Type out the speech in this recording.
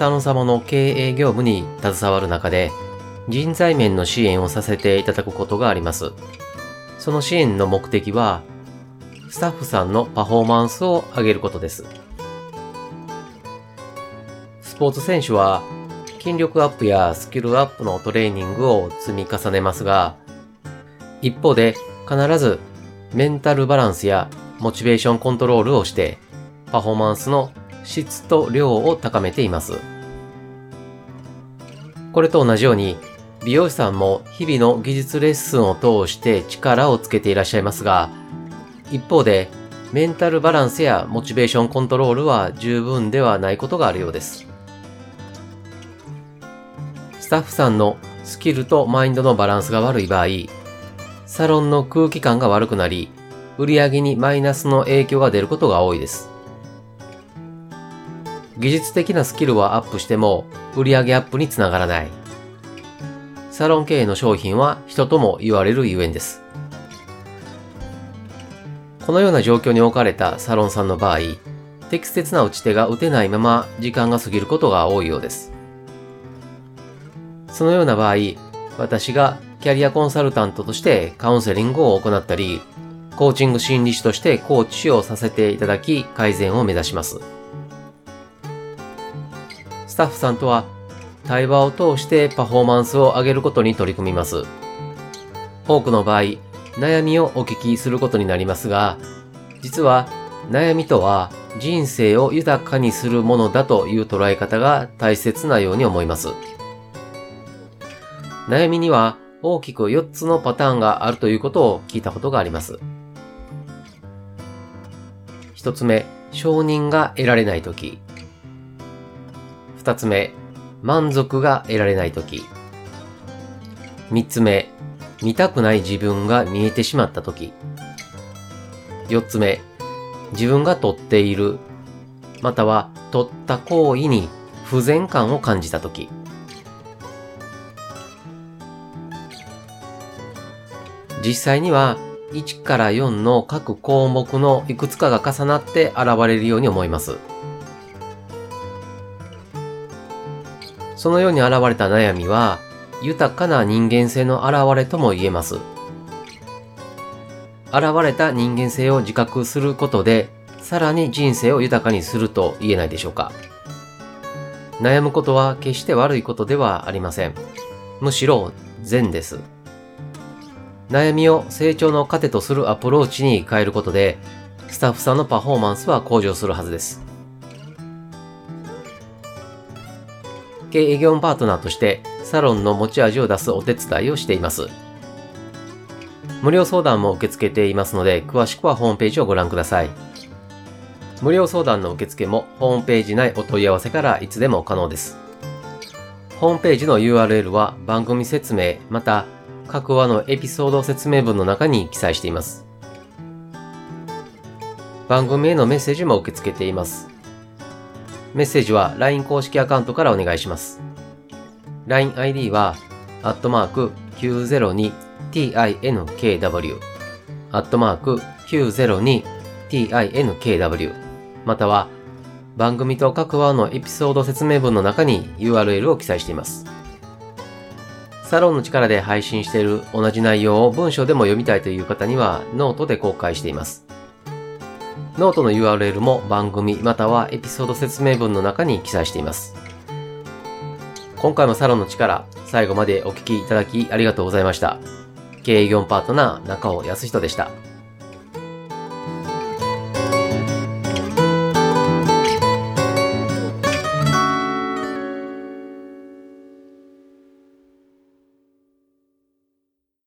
サロン様の経営業務に携わる中で、人材面の支援をさせていただくことがあります。その支援の目的は、スタッフさんのパフォーマンスを上げることです。スポーツ選手は、筋力アップやスキルアップのトレーニングを積み重ねますが、一方で必ずメンタルバランスやモチベーションコントロールをしてパフォーマンスの質と量を高めています。これと同じように、美容師さんも日々の技術レッスンを通して力をつけていらっしゃいますが、一方でメンタルバランスやモチベーションコントロールは十分ではないことがあるようです。スタッフさんのスキルとマインドのバランスが悪い場合、サロンの空気感が悪くなり、売り上げにマイナスの影響が出ることが多いです。技術的なスキルはアップしても売上アップにつながらない。サロン経営の商品は人とも言われるゆえんです。このような状況に置かれたサロンさんの場合、適切な打ち手が打てないまま時間が過ぎることが多いようです。そのような場合、私がキャリアコンサルタントとしてカウンセリングを行ったり、コーチング心理師としてコーチをさせていただき改善を目指します。タッフさんとは対話を通してパフォーマンスを上げることに取り組みます。多くの場合、悩みをお聞きすることになりますが、実は悩みとは人生を豊かにするものだという捉え方が大切なように思います。悩みには大きく4つのパターンがあるということを聞いたことがあります。1つ目、承認が得られないとき。二つ目、満足が得られないとき。三つ目、見たくない自分が見えてしまったとき。四つ目、自分が取っている、または取った行為に不全感を感じたとき。実際には1から4の各項目のいくつかが重なって現れるように思います。そのように現れた悩みは、豊かな人間性の現れとも言えます。現れた人間性を自覚することで、さらに人生を豊かにすると言えないでしょうか。悩むことは決して悪いことではありません。むしろ善です。悩みを成長の糧とするアプローチに変えることで、スタッフさんのパフォーマンスは向上するはずです。経営業パートナーとしてサロンの持ち味を出すお手伝いをしています。無料相談も受け付けていますので、詳しくはホームページをご覧ください。無料相談の受付もホームページ内お問い合わせからいつでも可能です。ホームページの URL は番組説明、また各話のエピソード説明文の中に記載しています。番組へのメッセージも受け付けています。メッセージは LINE 公式アカウントからお願いします。LINEID は、アットマーク 902tinkw、アットマーク 902tinkw、または、番組と各話のエピソード説明文の中に URL を記載しています。サロンの力で配信している同じ内容を文章でも読みたいという方にはノートで公開しています。ノートの URL も番組またはエピソード説明文の中に記載しています。今回もサロンの力、最後までお聴きいただきありがとうございました。経営業パートナー中尾康人でした。